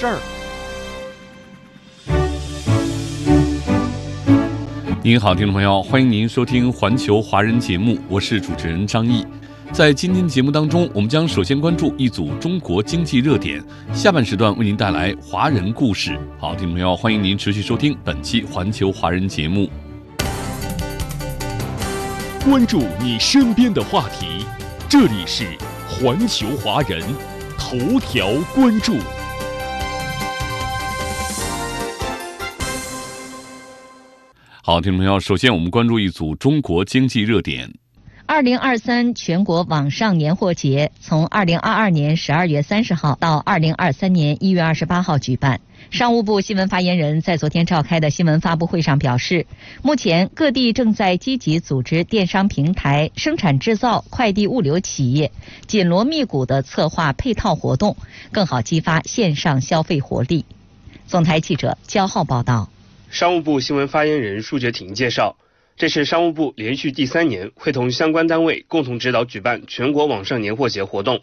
事儿。您好，听众朋友，欢迎您收听环球华人节目，我是主持人张毅。在今天节目当中，我们将首先关注一组中国经济热点，下半时段为您带来华人故事。好，听众朋友，欢迎您持续收听本期环球华人节目，关注你身边的话题，这里是环球华人头条关注。好，听众朋友，首先我们关注一组中国经济热点。二零二三全国网上年货节从二零二二年十二月三十号到二零二三年一月二十八号举办。商务部新闻发言人在昨天召开的新闻发布会上表示，目前各地正在积极组织电商平台、生产制造、快递物流企业紧锣密鼓的策划配套活动，更好激发线上消费活力。总台记者焦浩报道。商务部新闻发言人束觉婷介绍，这是商务部连续第三年会同相关单位共同指导举办全国网上年货节活动，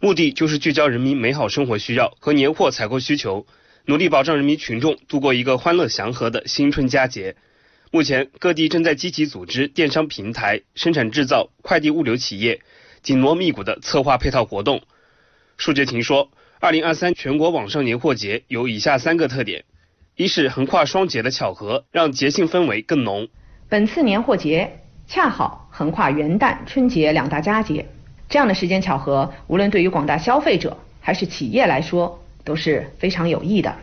目的就是聚焦人民美好生活需要和年货采购需求，努力保障人民群众度过一个欢乐祥和的新春佳节。目前各地正在积极组织电商平台、生产制造、快递物流企业紧锣密鼓的策划配套活动。束觉婷说，二零二三全国网上年货节有以下三个特点。一是横跨双节的巧合，让节庆氛围更浓。本次年货节恰好横跨元旦、春节两大佳节，这样的时间巧合，无论对于广大消费者还是企业来说都是非常有益的。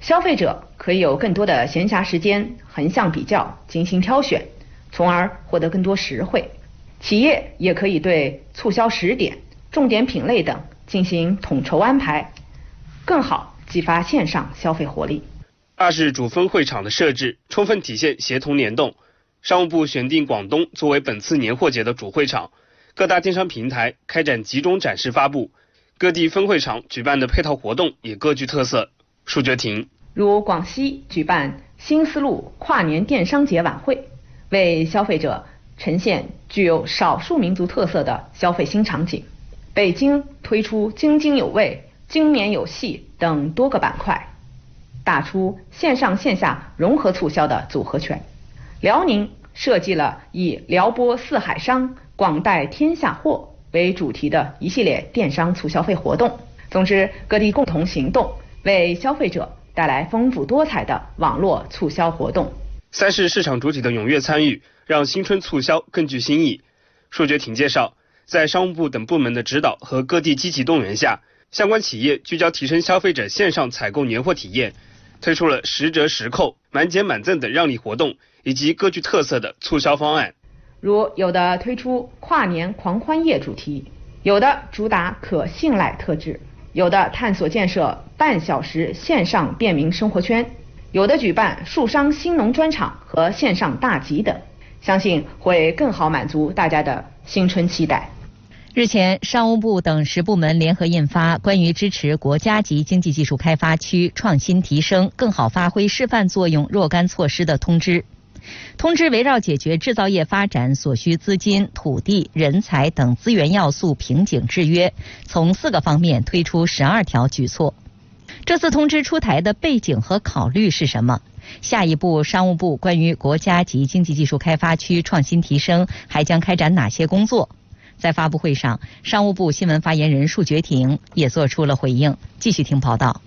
消费者可以有更多的闲暇时间横向比较、精心挑选，从而获得更多实惠；企业也可以对促销时点、重点品类等进行统筹安排，更好激发线上消费活力。二是主分会场的设置，充分体现协同联动。商务部选定广东作为本次年货节的主会场，各大电商平台开展集中展示发布，各地分会场举办的配套活动也各具特色。束觉婷，如广西举办新丝路跨年电商节晚会，为消费者呈现具有少数民族特色的消费新场景。北京推出津津有味、精绵有戏等多个板块。打出线上线下融合促销的组合拳，辽宁设计了以“撩拨四海商，广带天下货”为主题的一系列电商促消费活动。总之，各地共同行动，为消费者带来丰富多彩的网络促销活动。三是市场主体的踊跃参与，让新春促销更具新意。数觉挺介绍，在商务部等部门的指导和各地积极动员下，相关企业聚焦提升消费者线上采购年货体验。推出了十折十扣、满减满赠等让利活动，以及各具特色的促销方案。如有的推出跨年狂欢夜主题，有的主打可信赖特质，有的探索建设半小时线上便民生活圈，有的举办树商新农专场和线上大集等，相信会更好满足大家的新春期待。日前，商务部等十部门联合印发《关于支持国家级经济技术开发区创新提升、更好发挥示范作用若干措施的通知》。通知围绕解决制造业发展所需资金、土地、人才等资源要素瓶颈制约，从四个方面推出十二条举措。这次通知出台的背景和考虑是什么？下一步，商务部关于国家级经济技术开发区创新提升还将开展哪些工作？在发布会上，商务部新闻发言人束觉婷也做出了回应。继续听报道。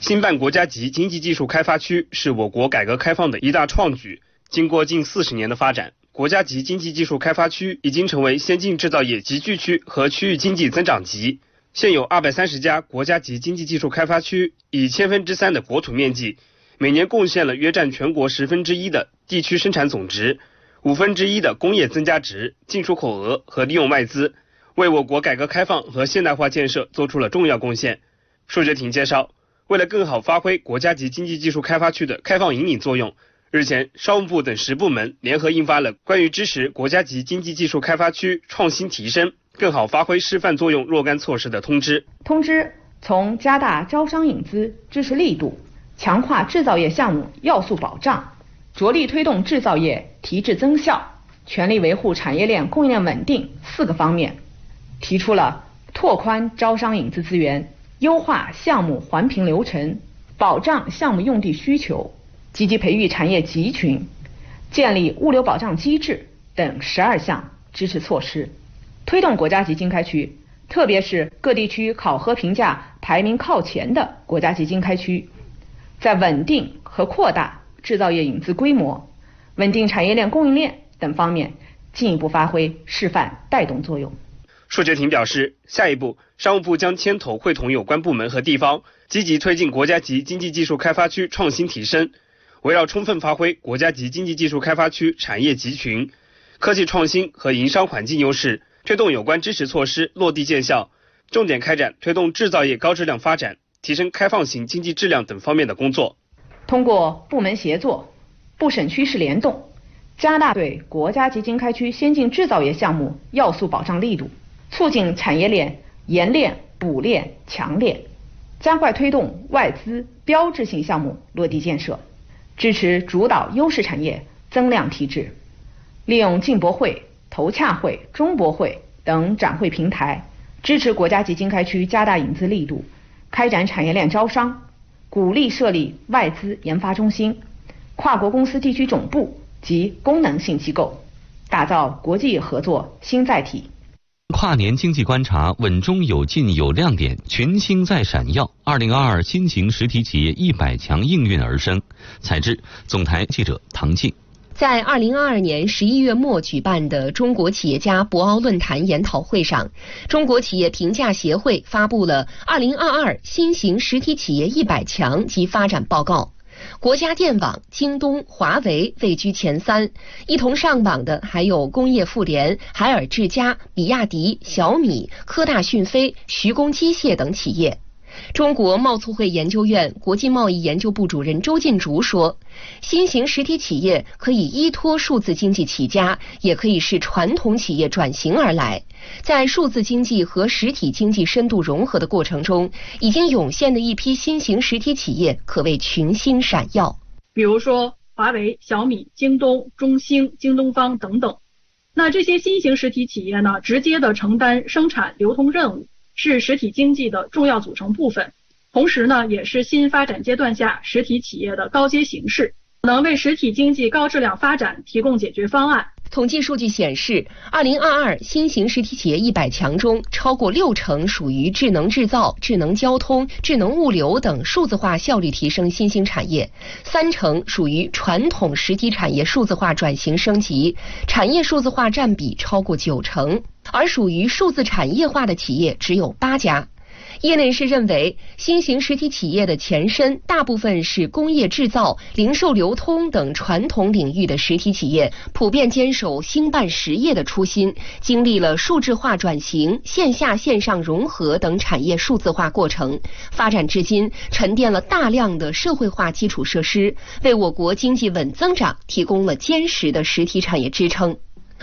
新办国家级经济技术开发区是我国改革开放的一大创举。经过近四十年的发展，国家级经济技术开发区已经成为先进制造业集聚区和区域经济增长极。现有二百三十家国家级经济技术开发区，以千分之三的国土面积，每年贡献了约占全国十分之一的地区生产总值。五分之一的工业增加值、进出口额和利用外资，为我国改革开放和现代化建设做出了重要贡献。数学亭介绍，为了更好发挥国家级经济技术开发区的开放引领作用，日前，商务部等十部门联合印发了关于支持国家级经济技术开发区创新提升、更好发挥示范作用若干措施的通知。通知从加大招商引资支持力度，强化制造业项目要素保障，着力推动制造业提质增效。全力维护产业链供应链稳定四个方面，提出了拓宽招商引资资源、优化项目环评流程、保障项目用地需求、积极培育产业集群、建立物流保障机制等十二项支持措施，推动国家级经开区，特别是各地区考核评价排名靠前的国家级经开区，在稳定和扩大制造业引资规模、稳定产业链供应链。等方面进一步发挥示范带动作用。束学亭表示，下一步，商务部将牵头会同有关部门和地方，积极推进国家级经济技术开发区创新提升，围绕充分发挥国家级经济技术开发区产业集群、科技创新和营商环境优势，推动有关支持措施落地见效，重点开展推动制造业高质量发展、提升开放型经济质量等方面的工作。通过部门协作、部省区市联动。加大对国家级经开区先进制造业项目要素保障力度，促进产业链延链、补链、强链，加快推动外资标志性项目落地建设，支持主导优势产业增量提质，利用进博会、投洽会、中博会等展会平台，支持国家级经开区加大引资力度，开展产业链招商，鼓励设立外资研发中心、跨国公司地区总部。及功能性机构，打造国际合作新载体。跨年经济观察稳中有进有亮点，群星在闪耀。二零二二新型实体企业一百强应运而生。采制总台记者唐静。在二零二二年十一月末举办的中国企业家博鳌论坛研讨会上，中国企业评价协会发布了二零二二新型实体企业一百强及发展报告。国家电网、京东、华为位居前三，一同上榜的还有工业富联、海尔智家、比亚迪、小米、科大讯飞、徐工机械等企业。中国贸促会研究院国际贸易研究部主任周进竹说：“新型实体企业可以依托数字经济起家，也可以是传统企业转型而来。在数字经济和实体经济深度融合的过程中，已经涌现的一批新型实体企业可谓群星闪耀。比如说华为、小米、京东、中兴、京东方等等。那这些新型实体企业呢，直接的承担生产流通任务。”是实体经济的重要组成部分，同时呢，也是新发展阶段下实体企业的高阶形式，能为实体经济高质量发展提供解决方案。统计数据显示，二零二二新型实体企业一百强中，超过六成属于智能制造、智能交通、智能物流等数字化效率提升新兴产业，三成属于传统实体产业数字化转型升级，产业数字化占比超过九成，而属于数字产业化的企业只有八家。业内人士认为，新型实体企业的前身大部分是工业制造、零售流通等传统领域的实体企业，普遍坚守兴办实业的初心，经历了数字化转型、线下线上融合等产业数字化过程，发展至今沉淀了大量的社会化基础设施，为我国经济稳增长提供了坚实的实体产业支撑。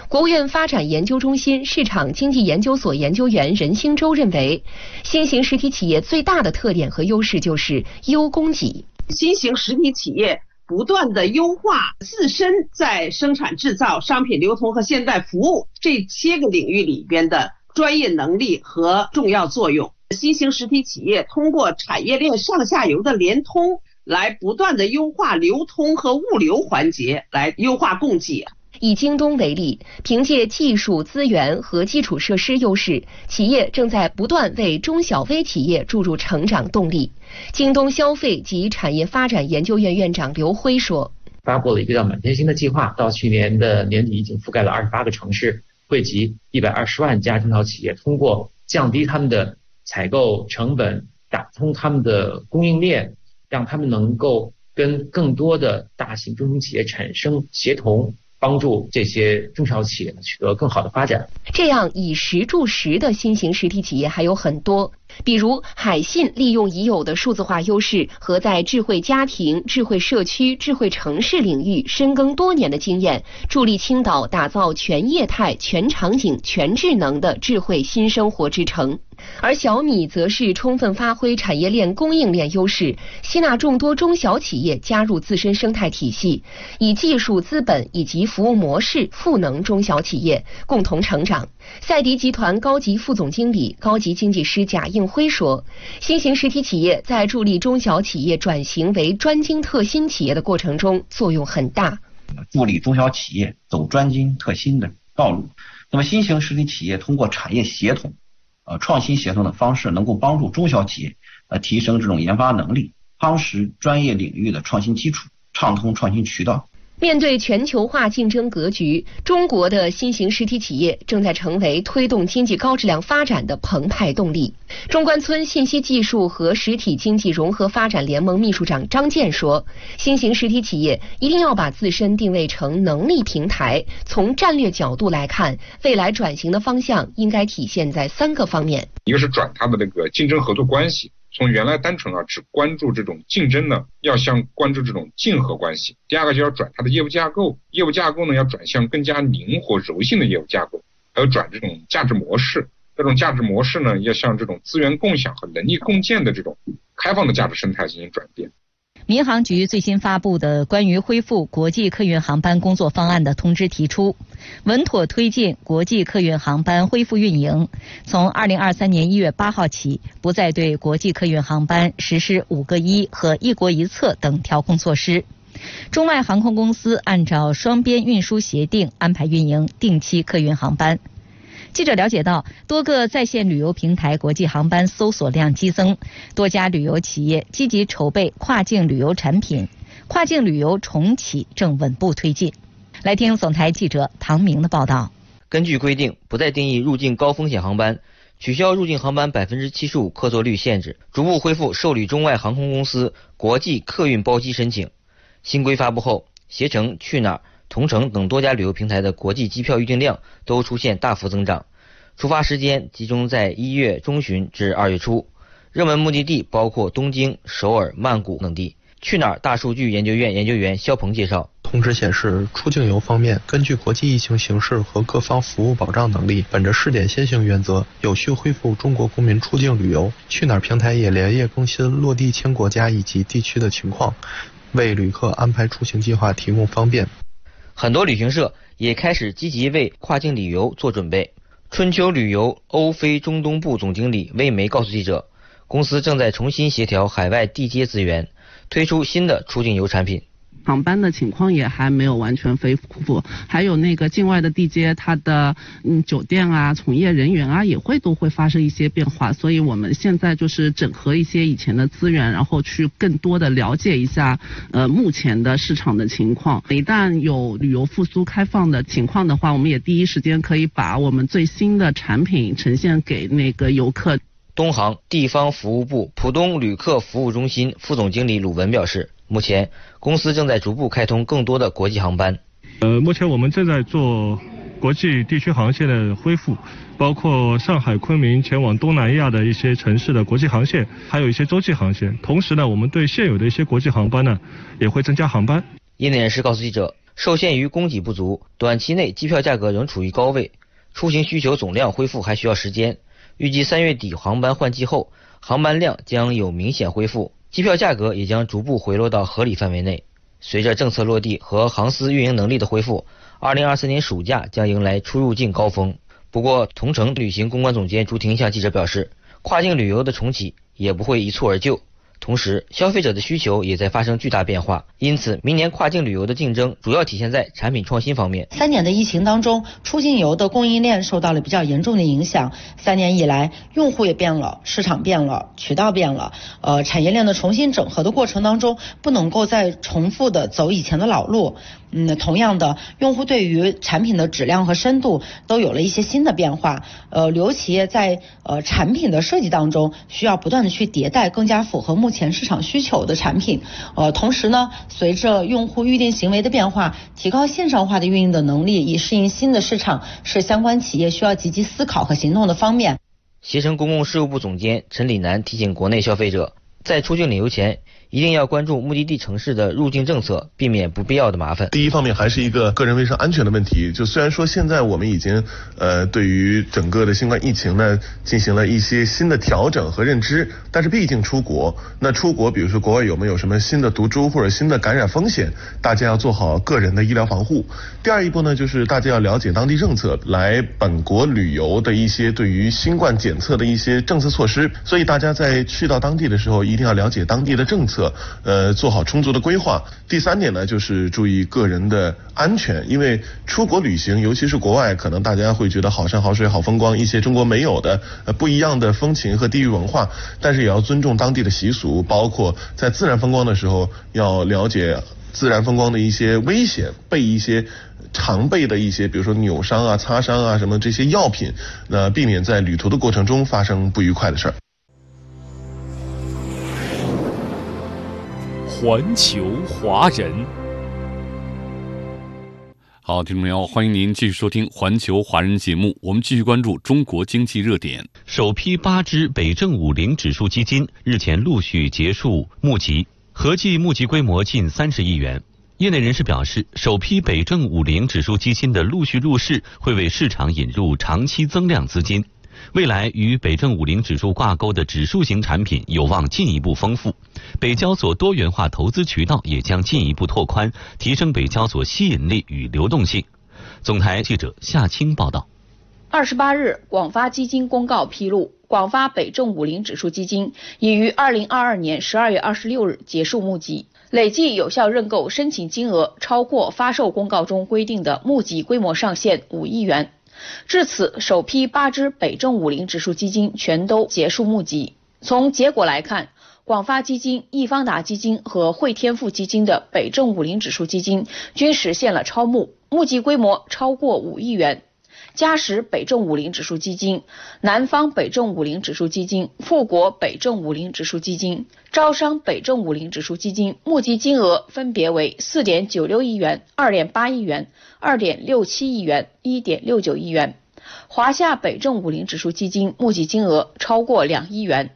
国务院发展研究中心市场经济研究所研究员任兴洲认为，新型实体企业最大的特点和优势就是优供给。新型实体企业不断的优化自身在生产制造、商品流通和现代服务这些个领域里边的专业能力和重要作用。新型实体企业通过产业链上下游的联通，来不断的优化流通和物流环节，来优化供给。以京东为例，凭借技术资源和基础设施优势，企业正在不断为中小微企业注入成长动力。京东消费及产业发展研究院院长刘辉说：“发布了一个叫“满天星”的计划，到去年的年底已经覆盖了二十八个城市，惠及一百二十万家中小企业。通过降低他们的采购成本，打通他们的供应链，让他们能够跟更多的大型中型企业产生协同。”帮助这些中小企业取得更好的发展。这样以实助实的新型实体企业还有很多。比如，海信利用已有的数字化优势和在智慧家庭、智慧社区、智慧城市领域深耕多年的经验，助力青岛打造全业态、全场景、全智能的智慧新生活之城。而小米则是充分发挥产业链供应链优势，吸纳众多中小企业加入自身生态体系，以技术、资本以及服务模式赋能中小企业，共同成长。赛迪集团高级副总经理、高级经济师贾应辉说：“新型实体企业在助力中小企业转型为专精特新企业的过程中作用很大，助力中小企业走专精特新的道路。那么，新型实体企业通过产业协同。”呃，创新协同的方式能够帮助中小企业呃提升这种研发能力，夯实专业领域的创新基础，畅通创新渠道。面对全球化竞争格局，中国的新型实体企业正在成为推动经济高质量发展的澎湃动力。中关村信息技术和实体经济融合发展联盟秘书长张健说：“新型实体企业一定要把自身定位成能力平台。从战略角度来看，未来转型的方向应该体现在三个方面：一个是转它的那个竞争合作关系。”从原来单纯啊只关注这种竞争呢，要向关注这种竞合关系。第二个就要转它的业务架构，业务架构呢要转向更加灵活柔性的业务架构，还有转这种价值模式。这种价值模式呢要向这种资源共享和能力共建的这种开放的价值生态进行转变。民航局最新发布的关于恢复国际客运航班工作方案的通知提出，稳妥推进国际客运航班恢复运营。从二零二三年一月八号起，不再对国际客运航班实施“五个一”和“一国一策”等调控措施。中外航空公司按照双边运输协定安排运营定期客运航班。记者了解到，多个在线旅游平台国际航班搜索量激增，多家旅游企业积极筹备跨境旅游产品，跨境旅游重启正稳步推进。来听总台记者唐明的报道。根据规定，不再定义入境高风险航班，取消入境航班百分之七十五客座率限制，逐步恢复受理中外航空公司国际客运包机申请。新规发布后，携程、去哪儿。同城等多家旅游平台的国际机票预订量都出现大幅增长，出发时间集中在一月中旬至二月初，热门目的地包括东京、首尔、曼谷等地。去哪儿大数据研究院研究员肖鹏介绍，通知显示，出境游方面，根据国际疫情形势和各方服务保障能力，本着试点先行原则，有序恢复中国公民出境旅游。去哪儿平台也连夜更新落地签国家以及地区的情况，为旅客安排出行计划提供方便。很多旅行社也开始积极为跨境旅游做准备。春秋旅游欧非中东部总经理魏梅告诉记者，公司正在重新协调海外地接资源，推出新的出境游产品。航班的情况也还没有完全恢复，还有那个境外的地接，它的嗯酒店啊、从业人员啊也会都会发生一些变化，所以我们现在就是整合一些以前的资源，然后去更多的了解一下呃目前的市场的情况。一旦有旅游复苏开放的情况的话，我们也第一时间可以把我们最新的产品呈现给那个游客。东航地方服务部浦东旅客服务中心副总经理鲁文表示。目前，公司正在逐步开通更多的国际航班。呃，目前我们正在做国际地区航线的恢复，包括上海、昆明前往东南亚的一些城市的国际航线，还有一些洲际航线。同时呢，我们对现有的一些国际航班呢，也会增加航班。业内人士告诉记者，受限于供给不足，短期内机票价格仍处于高位，出行需求总量恢复还需要时间。预计三月底航班换季后，航班量将有明显恢复。机票价格也将逐步回落到合理范围内。随着政策落地和航司运营能力的恢复，二零二四年暑假将迎来出入境高峰。不过，同程旅行公关总监朱婷向记者表示，跨境旅游的重启也不会一蹴而就。同时，消费者的需求也在发生巨大变化，因此，明年跨境旅游的竞争主要体现在产品创新方面。三年的疫情当中，出境游的供应链受到了比较严重的影响。三年以来，用户也变了，市场变了，渠道变了，呃，产业链的重新整合的过程当中，不能够再重复的走以前的老路。嗯，同样的，用户对于产品的质量和深度都有了一些新的变化。呃，旅游企业在呃产品的设计当中，需要不断的去迭代更加符合目前市场需求的产品。呃，同时呢，随着用户预订行为的变化，提高线上化的运营的能力，以适应新的市场，是相关企业需要积极思考和行动的方面。携程公共事务部总监陈李楠提醒国内消费者，在出境旅游前。一定要关注目的地城市的入境政策，避免不必要的麻烦。第一方面还是一个个人卫生安全的问题。就虽然说现在我们已经呃对于整个的新冠疫情呢进行了一些新的调整和认知，但是毕竟出国，那出国比如说国外有没有什么新的毒株或者新的感染风险，大家要做好个人的医疗防护。第二一步呢，就是大家要了解当地政策，来本国旅游的一些对于新冠检测的一些政策措施。所以大家在去到当地的时候，一定要了解当地的政策。呃，做好充足的规划。第三点呢，就是注意个人的安全，因为出国旅行，尤其是国外，可能大家会觉得好山好水好风光，一些中国没有的呃不一样的风情和地域文化，但是也要尊重当地的习俗，包括在自然风光的时候要了解自然风光的一些危险，备一些常备的一些，比如说扭伤啊、擦伤啊什么这些药品，那避免在旅途的过程中发生不愉快的事儿。环球华人，好，听众朋友，欢迎您继续收听《环球华人》节目。我们继续关注中国经济热点。首批八只北证五零指数基金日前陆续结束募集，合计募集规模近三十亿元。业内人士表示，首批北证五零指数基金的陆续入市，会为市场引入长期增量资金。未来与北证五零指数挂钩的指数型产品有望进一步丰富，北交所多元化投资渠道也将进一步拓宽，提升北交所吸引力与流动性。总台记者夏青报道。二十八日，广发基金公告披露，广发北证五零指数基金已于二零二二年十二月二十六日结束募集，累计有效认购申请金额超过发售公告中规定的募集规模上限五亿元。至此，首批八只北证五零指数基金全都结束募集。从结果来看，广发基金、易方达基金和汇添富基金的北证五零指数基金均实现了超募，募集规模超过五亿元。嘉实北证五零指数基金、南方北证五零指数基金、富国北证五零指数基金、招商北证五零指数基金募集金额分别为四点九六亿元、二点八亿元、二点六七亿元、一点六九亿元。华夏北证五零指数基金募集金额超过两亿元。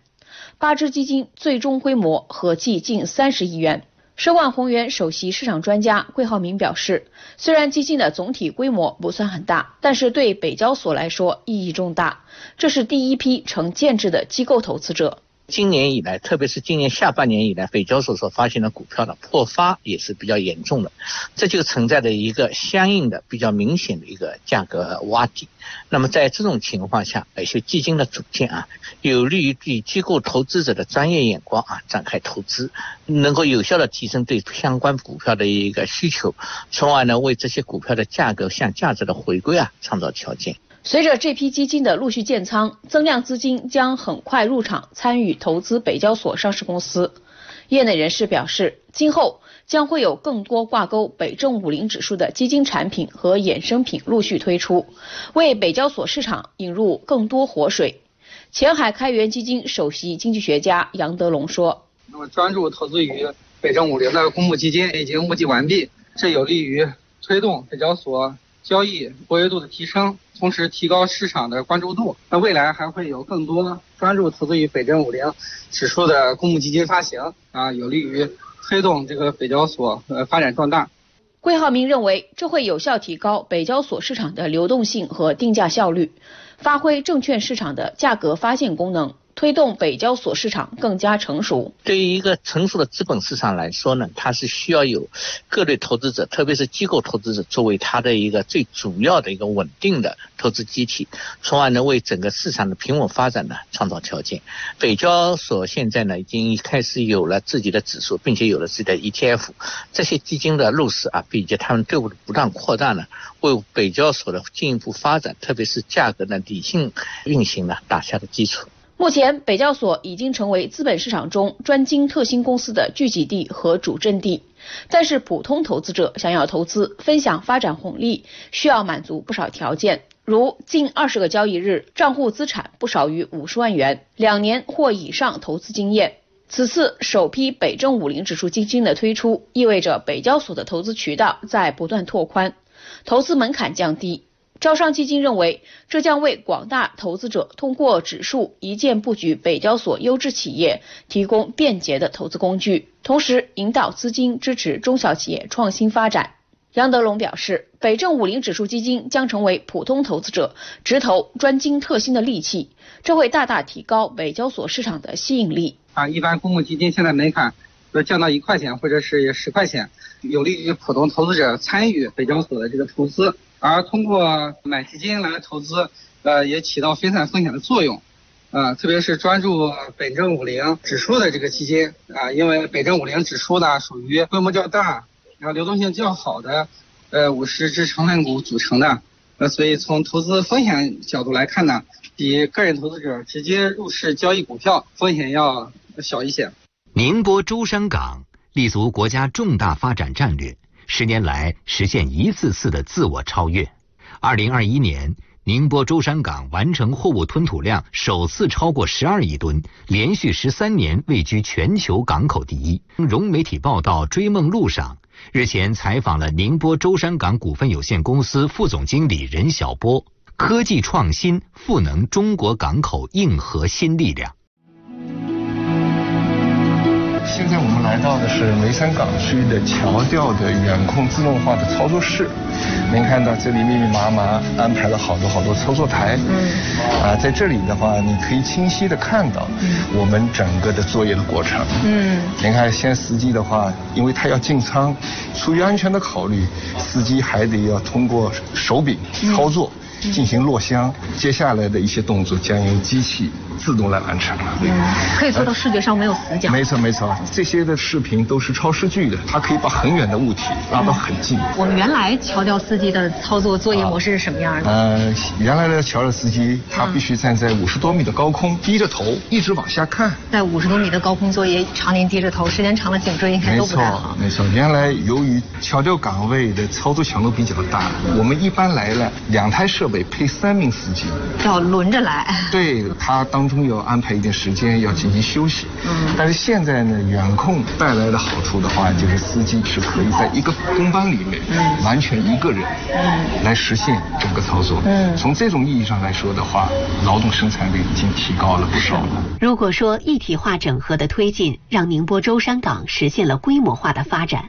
八只基金最终规模合计近三十亿元。申万宏源首席市场专家桂浩明表示，虽然基金的总体规模不算很大，但是对北交所来说意义重大。这是第一批成建制的机构投资者。今年以来，特别是今年下半年以来，北交所所发行的股票的破发也是比较严重的，这就存在着一个相应的比较明显的一个价格洼地。那么在这种情况下，一些基金的组建啊，有利于对机构投资者的专业眼光啊展开投资，能够有效的提升对相关股票的一个需求，从而呢为这些股票的价格向价值的回归啊创造条件。随着这批基金的陆续建仓，增量资金将很快入场参与投资北交所上市公司。业内人士表示，今后将会有更多挂钩北证五零指数的基金产品和衍生品陆续推出，为北交所市场引入更多活水。前海开源基金首席经济学家杨德龙说：“那么专注投资于北证五零的公募基金已经募集完毕，这有利于推动北交所交易活跃度的提升。”同时提高市场的关注度，那未来还会有更多专注投资于北证五零指数的公募基金发行啊，有利于推动这个北交所呃发展壮大。桂浩明认为，这会有效提高北交所市场的流动性和定价效率，发挥证券市场的价格发现功能。推动北交所市场更加成熟。对于一个成熟的资本市场来说呢，它是需要有各类投资者，特别是机构投资者作为它的一个最主要的一个稳定的投资机体，从而呢为整个市场的平稳发展呢创造条件。北交所现在呢已经开始有了自己的指数，并且有了自己的 ETF，这些基金的入市啊，并且他们队伍的不断扩大呢，为北交所的进一步发展，特别是价格的理性运行呢打下了基础。目前，北交所已经成为资本市场中专精特新公司的聚集地和主阵地。但是，普通投资者想要投资、分享发展红利，需要满足不少条件，如近二十个交易日、账户资产不少于五十万元、两年或以上投资经验。此次首批北证五零指数基金的推出，意味着北交所的投资渠道在不断拓宽，投资门槛降低。招商基金认为，这将为广大投资者通过指数一键布局北交所优质企业提供便捷的投资工具，同时引导资金支持中小企业创新发展。杨德龙表示，北证五零指数基金将成为普通投资者直投专精特新的利器，这会大大提高北交所市场的吸引力。啊，一般公募基金现在门槛要降到一块钱或者是十块钱，有利于普通投资者参与北交所的这个投资。而通过买基金来投资，呃，也起到分散风险的作用，啊，特别是专注北证五零指数的这个基金，啊，因为北证五零指数呢属于规模较大，然后流动性较好的，呃，五十只成分股组成的，呃，所以从投资风险角度来看呢，比个人投资者直接入市交易股票风险要小一些。宁波舟山港立足国家重大发展战略。十年来实现一次次的自我超越。二零二一年，宁波舟山港完成货物吞吐量首次超过十二亿吨，连续十三年位居全球港口第一。融媒体报道追梦路上，日前采访了宁波舟山港股份有限公司副总经理任晓波，科技创新赋能中国港口硬核新力量。现在我们来到的是梅山港区的桥吊的远控自动化的操作室。您看到这里密密麻麻安排了好多好多操作台。嗯。啊，在这里的话，你可以清晰的看到我们整个的作业的过程。嗯。您看，现在司机的话，因为他要进仓，出于安全的考虑，司机还得要通过手柄操作。进行落箱，接下来的一些动作将由机器自动来完成了。嗯，可以做到视觉上没有死角。没错没错，这些的视频都是超视距的，它可以把很远的物体拉到很近。我们原来桥吊司机的操作作业模式是什么样的？呃，原来的桥吊司机他必须站在五十多米的高空，低着头一直往下看。在五十多米的高空作业，常年低着头，时间长了颈椎应该都不太好。没错没错，原来由于桥吊岗位的操作强度比较大，我们一般来了两台设。配三名司机，要轮着来。对他当中要安排一点时间，要进行休息。嗯。但是现在呢，远控带来的好处的话，就是司机是可以在一个工班里面，嗯，完全一个人，嗯，来实现整个操作。嗯。从这种意义上来说的话，劳动生产率已经提高了不少了。如果说一体化整合的推进让宁波舟山港实现了规模化的发展。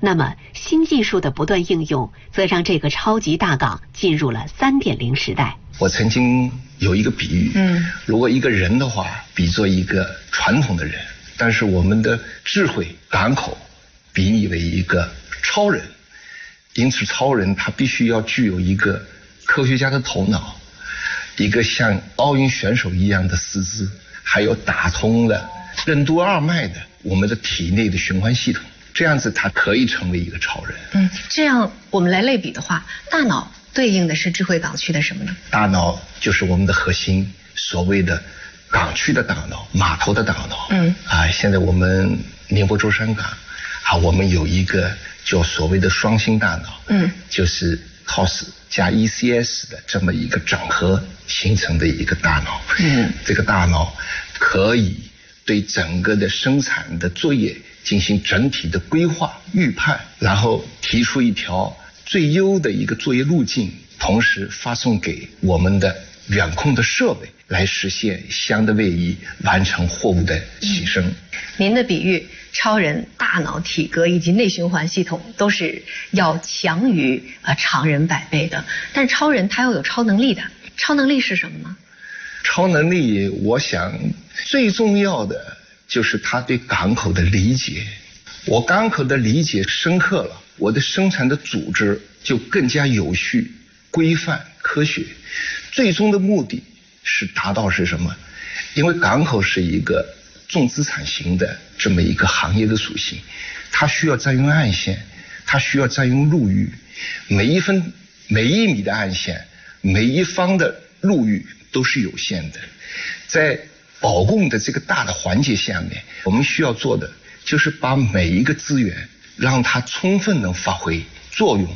那么，新技术的不断应用，则让这个超级大港进入了三点零时代。我曾经有一个比喻，嗯，如果一个人的话，比作一个传统的人，但是我们的智慧港口，比拟为一个超人。因此，超人他必须要具有一个科学家的头脑，一个像奥运选手一样的四肢，还有打通了任督二脉的我们的体内的循环系统。这样子，他可以成为一个超人。嗯，这样我们来类比的话，大脑对应的是智慧港区的什么呢？大脑就是我们的核心，所谓的港区的大脑，码头的大脑。嗯。啊，现在我们宁波舟山港，啊，我们有一个叫所谓的双星大脑。嗯。就是 COS 加 ECS 的这么一个整合形成的一个大脑。嗯。这个大脑可以对整个的生产的作业。进行整体的规划预判，然后提出一条最优的一个作业路径，同时发送给我们的远控的设备，来实现相的位移，完成货物的起升。您的比喻，超人大脑、体格以及内循环系统都是要强于啊常人百倍的，但是超人他要有超能力的，超能力是什么呢？超能力，我想最重要的。就是他对港口的理解，我港口的理解深刻了，我的生产的组织就更加有序、规范、科学。最终的目的是达到是什么？因为港口是一个重资产型的这么一个行业的属性，它需要占用岸线，它需要占用陆域，每一分每一米的岸线，每一方的陆域都是有限的，在。保供的这个大的环节下面，我们需要做的就是把每一个资源让它充分能发挥作用，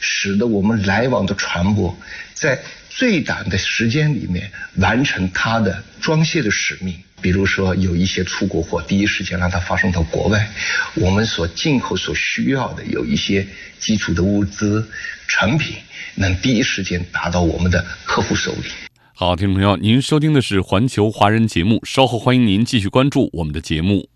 使得我们来往的船舶在最短的时间里面完成它的装卸的使命。比如说，有一些出国货，第一时间让它发送到国外，我们所进口所需要的有一些基础的物资、成品，能第一时间达到我们的客户手里。好，听众朋友，您收听的是环球华人节目，稍后欢迎您继续关注我们的节目。